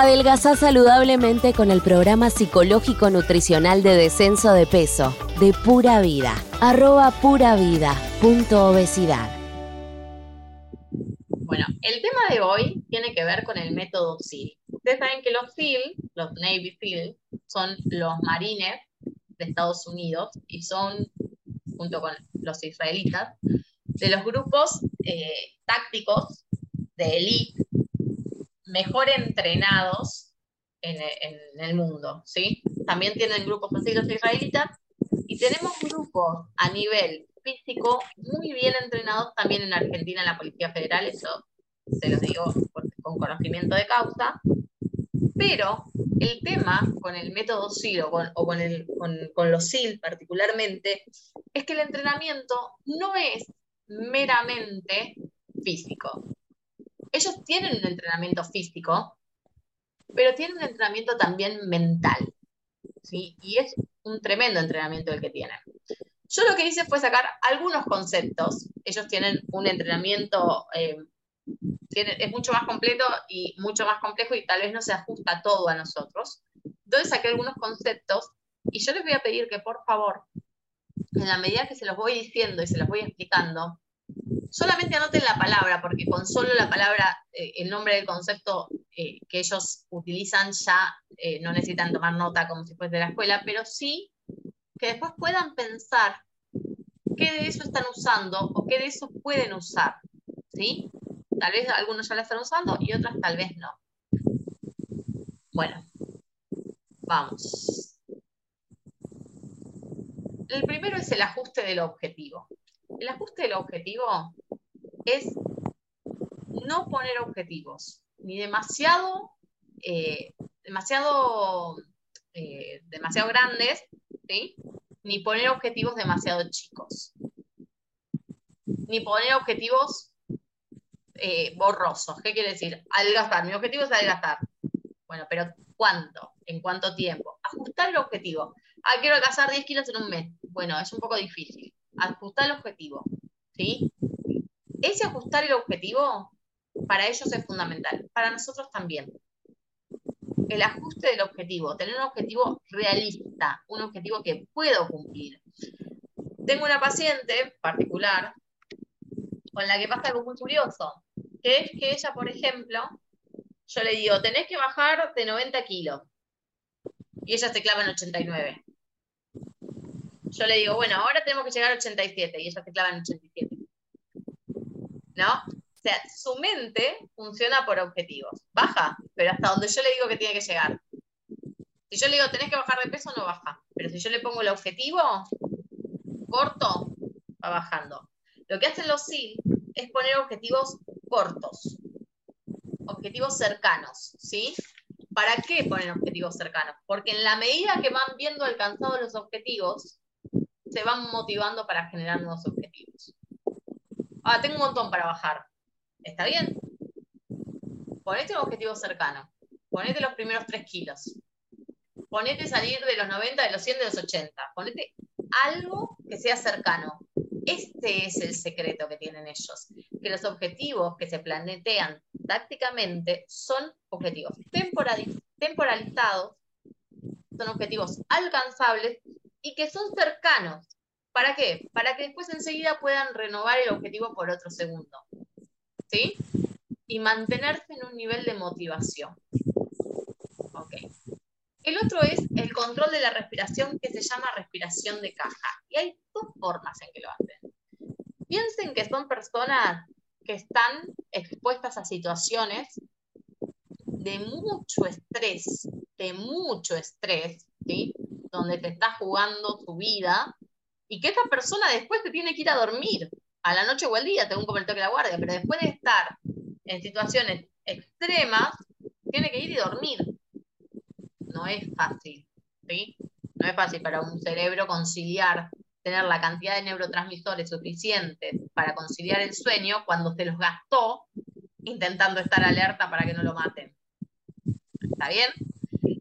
Adelgazá saludablemente con el programa psicológico nutricional de descenso de peso de Pura Vida. Arroba pura vida. Punto obesidad. Bueno, el tema de hoy tiene que ver con el método SEAL. Ustedes saben que los SEAL, los Navy SEAL, son los marines de Estados Unidos y son, junto con los israelitas, de los grupos eh, tácticos de élite mejor entrenados en, el mundo, ¿sí? También tienen grupos así los israelitas y tenemos grupos a nivel físico muy bien entrenados también en Argentina en la Policía Federal, eso se los digo con conocimiento de causa, pero el tema con el método SIL o, con, con los SIL particularmente es que el entrenamiento no es meramente físico ellos tienen un entrenamiento físico, pero tienen un entrenamiento también mental. ¿sí? Y es un tremendo entrenamiento el que tienen. Yo lo que hice fue sacar algunos conceptos. Ellos tienen un entrenamiento, eh, es mucho más completo y mucho más complejo y tal vez no se ajusta todo a nosotros. Entonces saqué algunos conceptos y yo les voy a pedir que por favor, en la medida que se los voy diciendo y se los voy explicando, solamente anoten la palabra, porque con solo la palabra, eh, el nombre del concepto eh, que ellos utilizan ya eh, no necesitan tomar nota como si fuese de la escuela, pero sí que después puedan pensar qué de eso están usando o qué de eso pueden usar. ¿Sí? Tal vez algunos ya la están usando y otras tal vez no. Bueno, vamos. El primero es el ajuste del objetivo. El ajuste del objetivo es no poner objetivos, ni demasiado, eh, demasiado, eh, demasiado grandes, ni poner objetivos demasiado chicos, ni poner objetivos eh, borrosos. ¿Qué quiere decir? Adelgazar. Mi objetivo es adelgazar. Bueno, pero ¿cuánto? ¿En cuánto tiempo? Ajustar el objetivo. Ah, quiero adelgazar 10 kilos en un mes. Bueno, es un poco difícil ajustar el objetivo, ¿sí? Ese ajustar el objetivo para ellos es fundamental, para nosotros también. El ajuste del objetivo, tener un objetivo realista, un objetivo que puedo cumplir. Tengo una paciente particular con la que pasa algo muy curioso, que es que ella, por ejemplo, yo le digo, tenés que bajar de 90 kilos. Y ella se clava en 89 yo le digo, bueno, ahora tenemos que llegar a 87 y ella se clava en 87. ¿No? O sea, su mente funciona por objetivos. Baja, pero hasta donde yo le digo que tiene que llegar. Si yo le digo, tenés que bajar de peso, no baja. Pero si yo le pongo el objetivo corto, va bajando. Lo que hacen los SIL es poner objetivos cortos, objetivos cercanos, ¿sí? ¿Para qué ponen objetivos cercanos? Porque en la medida que van viendo alcanzados los objetivos, se van motivando para generar nuevos objetivos. Ah, tengo un montón para bajar. ¿Está bien? Ponete un objetivo cercano. Ponete los primeros 3 kilos. Ponete salir de los 90, de los 100, de los 80. Ponete algo que sea cercano. Este es el secreto que tienen ellos. Que los objetivos que se plantean tácticamente son objetivos temporalizados, son objetivos alcanzables y que son cercanos. ¿Para qué? Para que después enseguida puedan renovar el objetivo por otro segundo. ¿Sí? Y mantenerse en un nivel de motivación. Ok. El otro es el control de la respiración que se llama respiración de caja. Y hay dos formas en que lo hacen. Piensen que son personas que están expuestas a situaciones de mucho estrés, de mucho estrés, ¿sí? Donde te está jugando tu vida y que esta persona después te tiene que ir a dormir a la noche o al día, tengo un toque la guardia, pero después de estar en situaciones extremas, tiene que ir y dormir. No es fácil, ¿sí? No es fácil para un cerebro conciliar, tener la cantidad de neurotransmisores suficientes para conciliar el sueño cuando se los gastó intentando estar alerta para que no lo maten. ¿Está bien?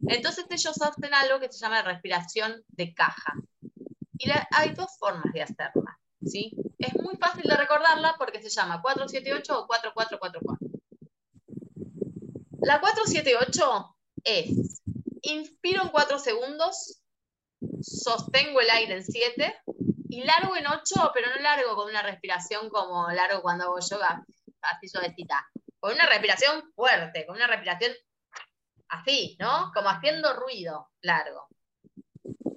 Entonces ellos hacen algo que se llama respiración de caja. Y hay dos formas de hacerla. ¿sí? Es muy fácil de recordarla porque se llama 478 o 4444. La 478 es, inspiro en 4 segundos, sostengo el aire en 7 y largo en 8, pero no largo con una respiración como largo cuando hago yoga, así suavecita. Con una respiración fuerte, con una respiración así, ¿no? Como haciendo ruido largo.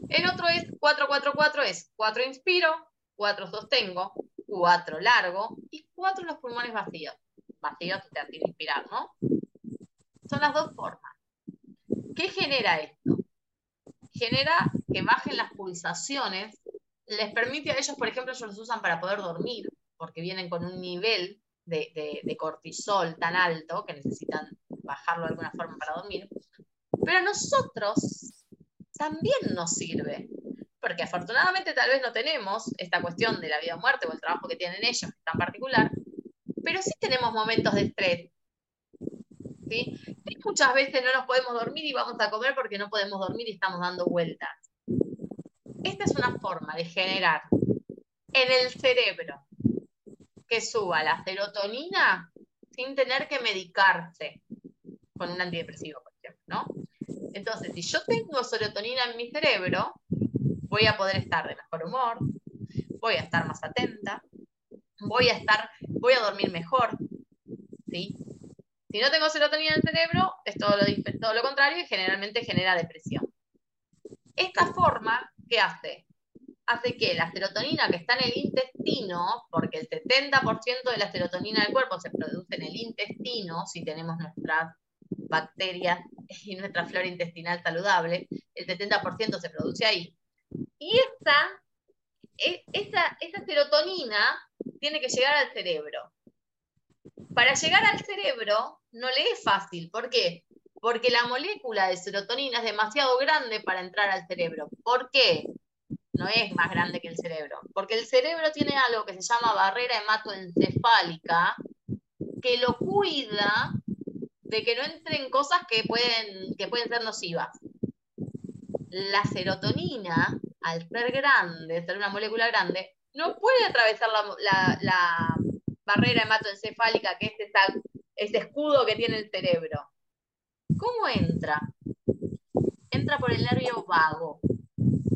El otro es 444, es 4 inspiro, 4 sostengo, 4 largo y 4 los pulmones vacíos. Vacíos te inspirar, ¿no? Son las dos formas. ¿Qué genera esto? Genera que bajen las pulsaciones, les permite a ellos, por ejemplo, ellos los usan para poder dormir, porque vienen con un nivel de, cortisol tan alto que necesitan bajarlo de alguna forma para dormir. Pero a nosotros también nos sirve, porque afortunadamente tal vez no tenemos esta cuestión de la vida o muerte o el trabajo que tienen ellos tan particular, pero sí tenemos momentos de estrés. ¿sí? Y muchas veces no nos podemos dormir y vamos a comer porque no podemos dormir y estamos dando vueltas. Esta es una forma de generar en el cerebro que suba la serotonina sin tener que medicarse con un antidepresivo, por ejemplo, ¿no? Entonces, si yo tengo serotonina en mi cerebro, voy a poder estar de mejor humor, voy a estar más atenta, voy a estar, voy a dormir mejor, ¿sí? Si no tengo serotonina en el cerebro, es todo lo, todo lo contrario y generalmente genera depresión. Esta forma, ¿qué hace? hace que la serotonina que está en el intestino, porque el 70% de la serotonina del cuerpo se produce en el intestino, si tenemos nuestras bacterias y nuestra flora intestinal saludable, el 70% se produce ahí. Y esa, e, esa, esa serotonina tiene que llegar al cerebro. Para llegar al cerebro no le es fácil. ¿Por qué? Porque la molécula de serotonina es demasiado grande para entrar al cerebro. ¿Por qué? no es más grande que el cerebro, porque el cerebro tiene algo que se llama barrera hematoencefálica, que lo cuida de que no entren cosas que pueden, que pueden ser nocivas. La serotonina, al ser grande, ser una molécula grande, no puede atravesar la, barrera hematoencefálica, que es ese escudo que tiene el cerebro. ¿Cómo entra? Entra por el nervio vago.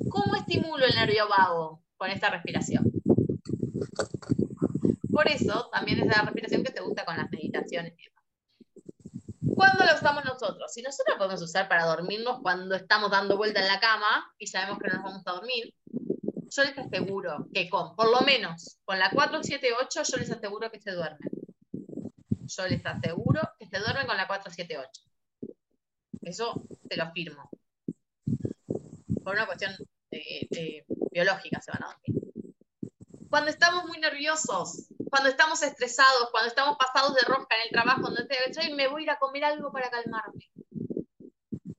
¿Cómo estimulo el nervio vago con esta respiración? Por eso también es la respiración que se gusta con las meditaciones. ¿Cuándo la usamos nosotros? Si nosotros podemos usar para dormirnos cuando estamos dando vuelta en la cama y sabemos que nos vamos a dormir, yo les aseguro que con, por lo menos, con la 478, yo les aseguro que se duermen. Yo les aseguro que se duermen con la 478. Eso te lo afirmo. Por una cuestión biológica se van a dormir. Cuando estamos muy nerviosos, cuando estamos estresados, cuando estamos pasados de rosca en el trabajo, estoy, me voy a ir a comer algo para calmarme.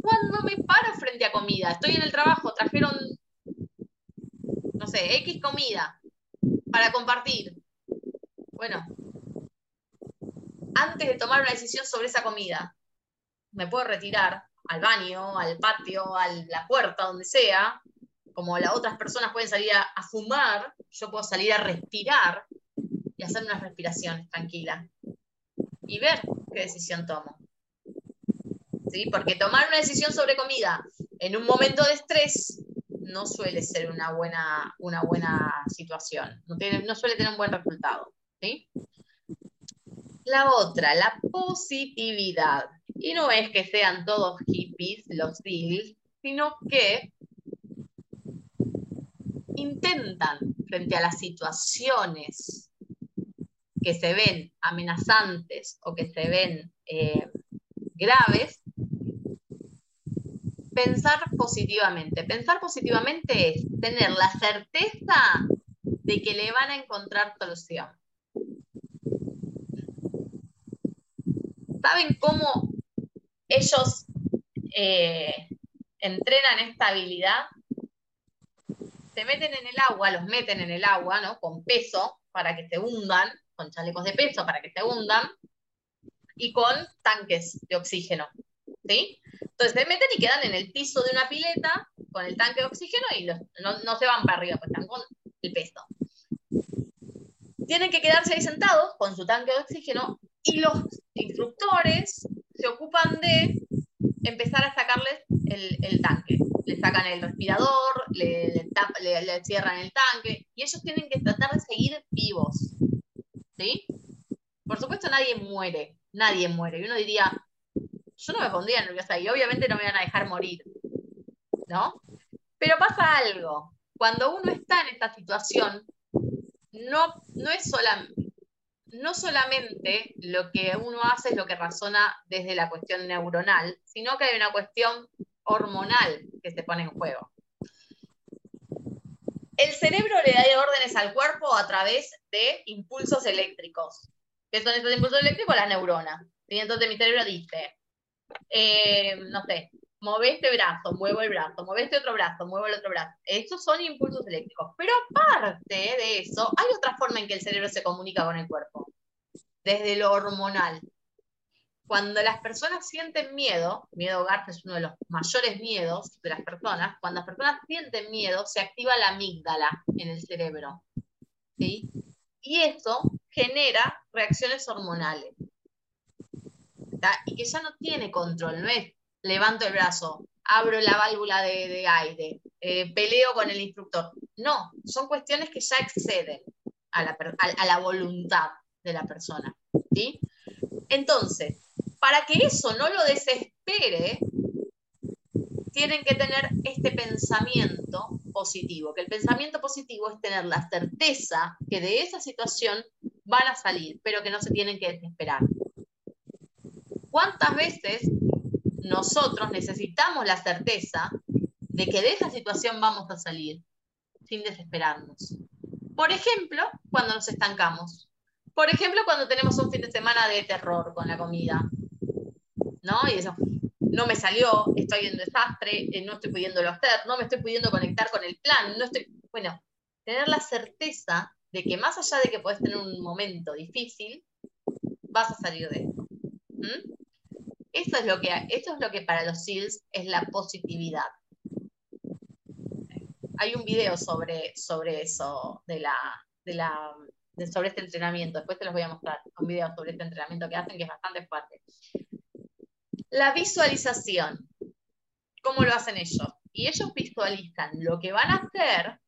Cuando me paro frente a comida, estoy en el trabajo, trajeron, no sé, X comida para compartir. Bueno, antes de tomar una decisión sobre esa comida, me puedo retirar al baño, al patio, a la puerta, donde sea, como las otras personas pueden salir a, fumar, yo puedo salir a respirar hacer unas respiraciones tranquilas y ver qué decisión tomo. ¿Sí? Porque tomar una decisión sobre comida en un momento de estrés no suele ser una buena, una buena situación, no, tiene, no suele tener un buen resultado. ¿sí? La otra, la positividad. Y no es que sean todos hippies los deals, sino que intentan, frente a las situaciones que se ven amenazantes o que se ven eh, graves, pensar positivamente. Pensar positivamente es tener la certeza de que le van a encontrar solución. ¿Saben cómo ellos eh, entrenan esta habilidad? se meten en el agua, los meten en el agua, ¿no? Con peso para que se hundan, con chalecos de peso para que se hundan, y con tanques de oxígeno, ¿sí? Entonces se meten y quedan en el piso de una pileta con el tanque de oxígeno y no, se van para arriba, pues están con el peso. Tienen que quedarse ahí sentados con su tanque de oxígeno y los instructores se ocupan de empezar a sacarles el, tanque. Le sacan el respirador, le, cierran el tanque y ellos tienen que tratar de seguir vivos. ¿Sí? Por supuesto nadie muere, nadie muere. Y uno diría, yo no me pondría nerviosa y obviamente no me van a dejar morir. ¿No? Pero pasa algo. Cuando uno está en esta situación, no, no es no solamente lo que uno hace es lo que razona desde la cuestión neuronal, sino que hay una cuestión hormonal que se pone en juego. El cerebro le da órdenes al cuerpo a través de impulsos eléctricos. ¿Qué son estos impulsos eléctricos? Las neuronas. Y entonces mi cerebro dice, eh, no sé, mueve este brazo, muevo el brazo, mueve este otro brazo, muevo el otro brazo. Estos son impulsos eléctricos. Pero aparte de eso, hay otra forma en que el cerebro se comunica con el cuerpo, desde lo hormonal. Cuando las personas sienten miedo, miedo Garth es uno de los mayores miedos de las personas, cuando las personas sienten miedo, se activa la amígdala en el cerebro. ¿sí? Y eso genera reacciones hormonales. Y que ya no tiene control, no es levanto el brazo, abro la válvula de, aire, eh, peleo con el instructor. No, son cuestiones que ya exceden a la, voluntad de la persona. ¿sí? Entonces, para que eso no lo desespere, tienen que tener este pensamiento positivo, que el pensamiento positivo es tener la certeza que de esa situación van a salir, pero que no se tienen que desesperar. ¿Cuántas veces nosotros necesitamos la certeza de que de esa situación vamos a salir sin desesperarnos. Por ejemplo, cuando nos estancamos. Por ejemplo, cuando tenemos un fin de semana de terror con la comida. ¿No? Y eso, no me salió, estoy en desastre, eh, no estoy pudiéndolo hacer, no me estoy pudiendo conectar con el plan, no estoy... Bueno, tener la certeza de que más allá de que puedes tener un momento difícil, vas a salir de esto. ¿Mm? Eso es lo que, esto es lo que para los SEALs es la positividad. Hay un video sobre, sobre eso, de la, de la, sobre este entrenamiento. Después te los voy a mostrar. Un video sobre este entrenamiento que hacen que es bastante fuerte. La visualización. ¿Cómo lo hacen ellos? Y ellos visualizan lo que van a hacer.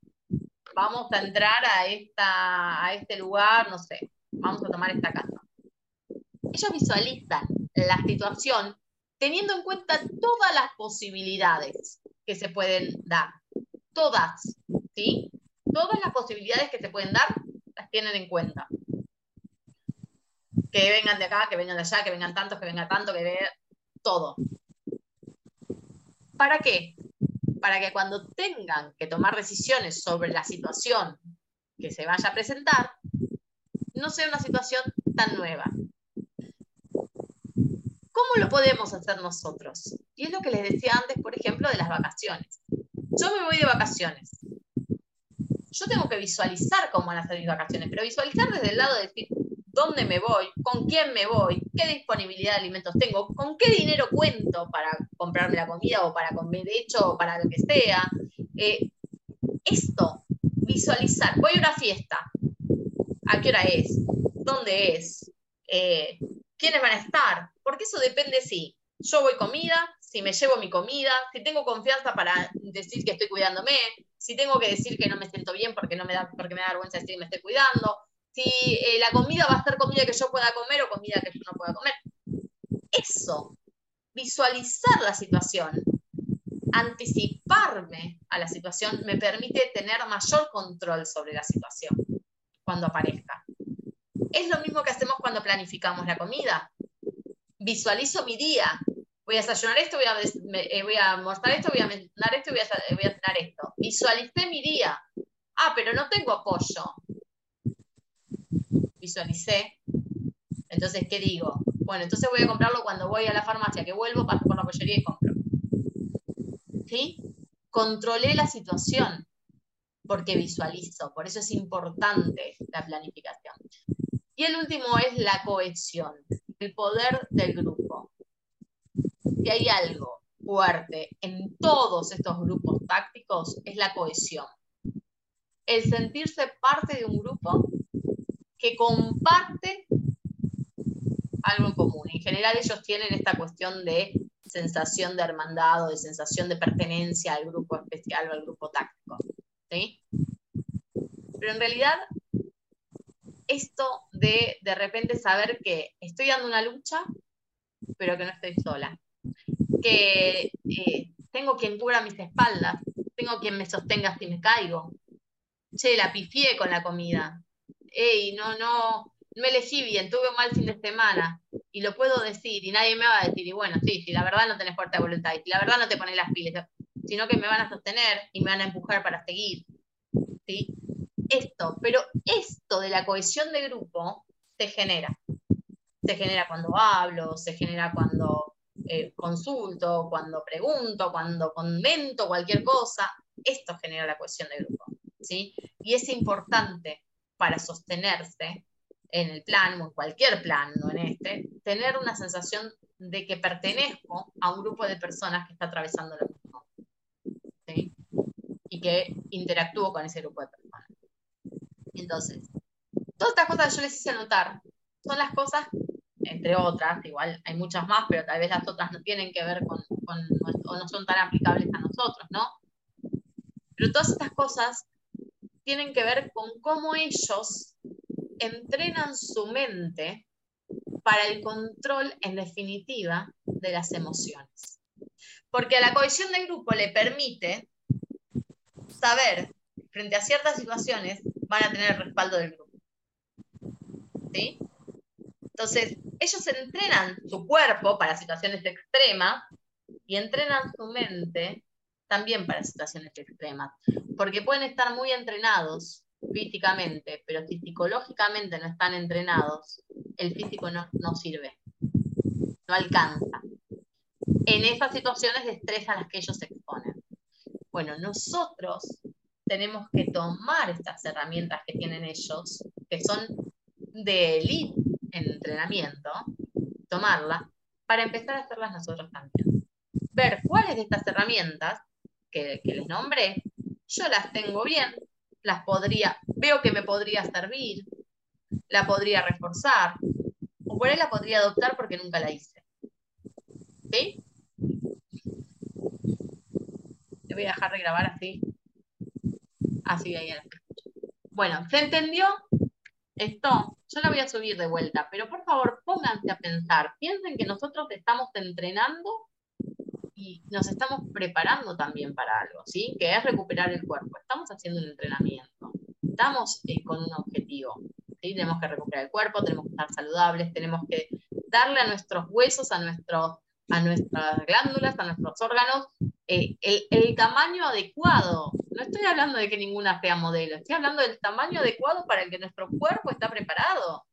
Vamos a entrar a, esta, a este lugar, no sé, vamos a tomar esta casa. Ellos visualizan la situación teniendo en cuenta todas las posibilidades que se pueden dar. Todas, ¿sí? Todas las posibilidades que se pueden dar las tienen en cuenta. Que vengan de acá, que vengan de allá, que vengan tantos, que venga tanto, que venga todo. ¿Para qué? Para que cuando tengan que tomar decisiones sobre la situación que se vaya a presentar, no sea una situación tan nueva, ¿Cómo lo podemos hacer nosotros? Y es lo que les decía antes, por ejemplo, de las vacaciones. Yo me voy de vacaciones. Yo tengo que visualizar cómo van a ser mis vacaciones, pero visualizar desde el lado de dónde me voy, con quién me voy, qué disponibilidad de alimentos tengo, con qué dinero cuento para comprarme la comida o para comer hecho o para lo que sea. Eh, esto, visualizar. Voy a una fiesta. ¿A qué hora es? ¿Dónde es? Eh, quiénes van a estar, porque eso depende si yo voy comida, si me llevo mi comida, si tengo confianza para decir que estoy cuidándome, si tengo que decir que no me siento bien porque, no me, da, porque me da vergüenza decir que me estoy cuidando, si eh, la comida va a ser comida que yo pueda comer o comida que yo no pueda comer. Eso, visualizar la situación, anticiparme a la situación, me permite tener mayor control sobre la situación cuando aparezca. Es lo mismo que hacemos cuando planificamos la comida. Visualizo mi día. Voy a desayunar esto, voy a, eh, voy a almorzar esto, voy a cenar esto, voy a, voy a cenar esto. Visualicé mi día. Ah, pero no tengo apoyo. Visualicé. Entonces, ¿qué digo? Bueno, entonces voy a comprarlo cuando voy a la farmacia, que vuelvo, paso por la pollería y compro. ¿Sí? Controlé la situación porque visualizo. Por eso es importante la planificación. Y el último es la cohesión, el poder del grupo. Si hay algo fuerte en todos estos grupos tácticos, es la cohesión. El sentirse parte de un grupo que comparte algo en común. En general ellos tienen esta cuestión de sensación de hermandad o de sensación de pertenencia al grupo especial o al grupo táctico. ¿sí? Pero en realidad, esto de de repente saber que estoy dando una lucha, pero que no estoy sola, que eh, tengo quien cubra mis espaldas, tengo quien me sostenga si me caigo. Che, la pifié con la comida. Ey, no, no, me elegí bien, tuve un mal fin de semana y lo puedo decir y nadie me va a decir, y bueno, sí, si la verdad no tenés fuerte voluntad y la verdad no te pones las pilas, sino que me van a sostener y me van a empujar para seguir. ¿sí? Esto, pero esto de la cohesión de grupo se genera. Se genera cuando hablo, se genera cuando eh, consulto, cuando pregunto, cuando comento cualquier cosa. Esto genera la cohesión de grupo. ¿sí? Y es importante para sostenerse en el plan o en cualquier plan, no en este, tener una sensación de que pertenezco a un grupo de personas que está atravesando lo mismo. ¿sí? Y que interactúo con ese grupo de personas. Entonces, todas estas cosas que yo les hice notar son las cosas, entre otras, igual hay muchas más, pero tal vez las otras no tienen que ver con, con o no son tan aplicables a nosotros, ¿no? Pero todas estas cosas tienen que ver con cómo ellos entrenan su mente para el control, en definitiva, de las emociones. Porque la cohesión del grupo le permite saber, frente a ciertas situaciones, van a tener el respaldo del grupo. ¿Sí? Entonces, ellos entrenan su cuerpo para situaciones extremas y entrenan su mente también para situaciones extremas, porque pueden estar muy entrenados físicamente, pero si psicológicamente no están entrenados, el físico no, no sirve, no alcanza. En esas situaciones de estrés a las que ellos se exponen. Bueno, nosotros tenemos que tomar estas herramientas que tienen ellos, que son de elite en entrenamiento, tomarlas para empezar a hacerlas nosotros también. Ver cuáles de estas herramientas que, que les nombré, yo las tengo bien, las podría, veo que me podría servir, la podría reforzar, o por ahí la podría adoptar porque nunca la hice. ¿Sí? Le voy a dejar de grabar así. Así de ahí. Bueno, ¿se entendió? Esto, yo la voy a subir de vuelta, pero por favor pónganse a pensar, piensen que nosotros estamos entrenando y nos estamos preparando también para algo, ¿sí? Que es recuperar el cuerpo. Estamos haciendo un entrenamiento, estamos eh, con un objetivo, ¿sí? Tenemos que recuperar el cuerpo, tenemos que estar saludables, tenemos que darle a nuestros huesos, a, nuestro, a nuestras glándulas, a nuestros órganos, eh, el, el tamaño adecuado. No estoy hablando de que ninguna sea modelo, estoy hablando del tamaño adecuado para el que nuestro cuerpo está preparado.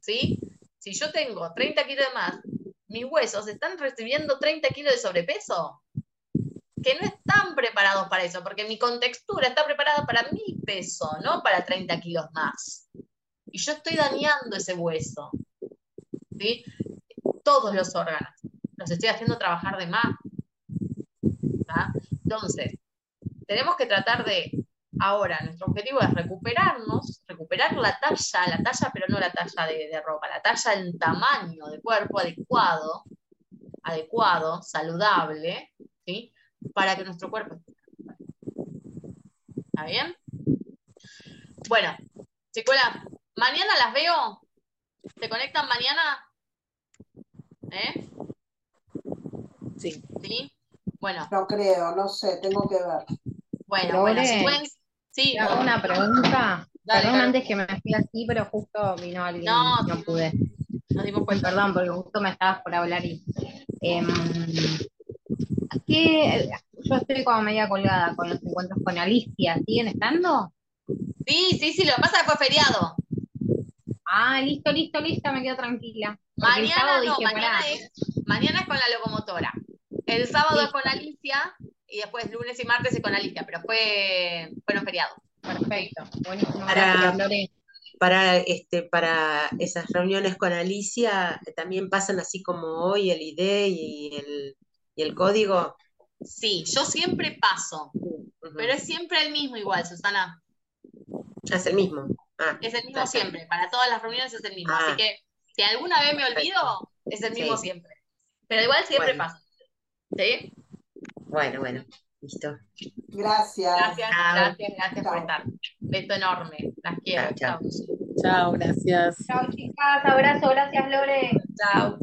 ¿Sí? Si yo tengo 30 kilos de más mis huesos están recibiendo 30 kilos de sobrepeso, que no están preparados para eso, porque mi contextura está preparada para mi peso, no para 30 kilos más. Y yo estoy dañando ese hueso. ¿sí? Todos los órganos. Los estoy haciendo trabajar de más. Entonces, tenemos que tratar de Ahora, nuestro objetivo es recuperarnos, recuperar la talla, la talla, pero no la talla de, ropa, la talla en tamaño de cuerpo adecuado, adecuado, saludable, ¿sí? Para que nuestro cuerpo ¿Está bien? Bueno, chicos, mañana las veo. ¿Se conectan mañana? ¿Eh? Sí. ¿Sí? Bueno. No creo, no sé, tengo que ver. Bueno, bueno, si pueden, Sí. hago una pregunta. Perdón antes que me fui así, pero justo vino alguien no, no pude. No dimos cuenta. Perdón, porque justo me estabas por hablar y. Eh, ¿qué, yo estoy como media colgada con los encuentros con Alicia. ¿Siguen estando? Sí, sí, sí, lo que pasa fue feriado. Ah, listo, listo, listo, me quedo tranquila. Mañana no, mañana, es, mañana es con la locomotora. El sábado es con Alicia y después lunes y martes y con Alicia, pero fue, fueron feriados. Perfecto, buenísimo. Para, para, este, para esas reuniones con Alicia, ¿también pasan así como hoy el ID y el, y el código? Sí, yo siempre paso, pero es siempre el mismo igual, Susana. Es el mismo. Ah, es el mismo siempre, para todas las reuniones es el mismo. así ah. que Si alguna vez me olvido, es el mismo siempre. Pero igual siempre pasa. ¿Sí? Bueno, bueno, listo. Gracias. Gracias, gracias, gracias por estar. Beso enorme. Las quiero. Chao, chao. Chao, gracias. Chao, chicas. Abrazo. Gracias, Lore. Chao.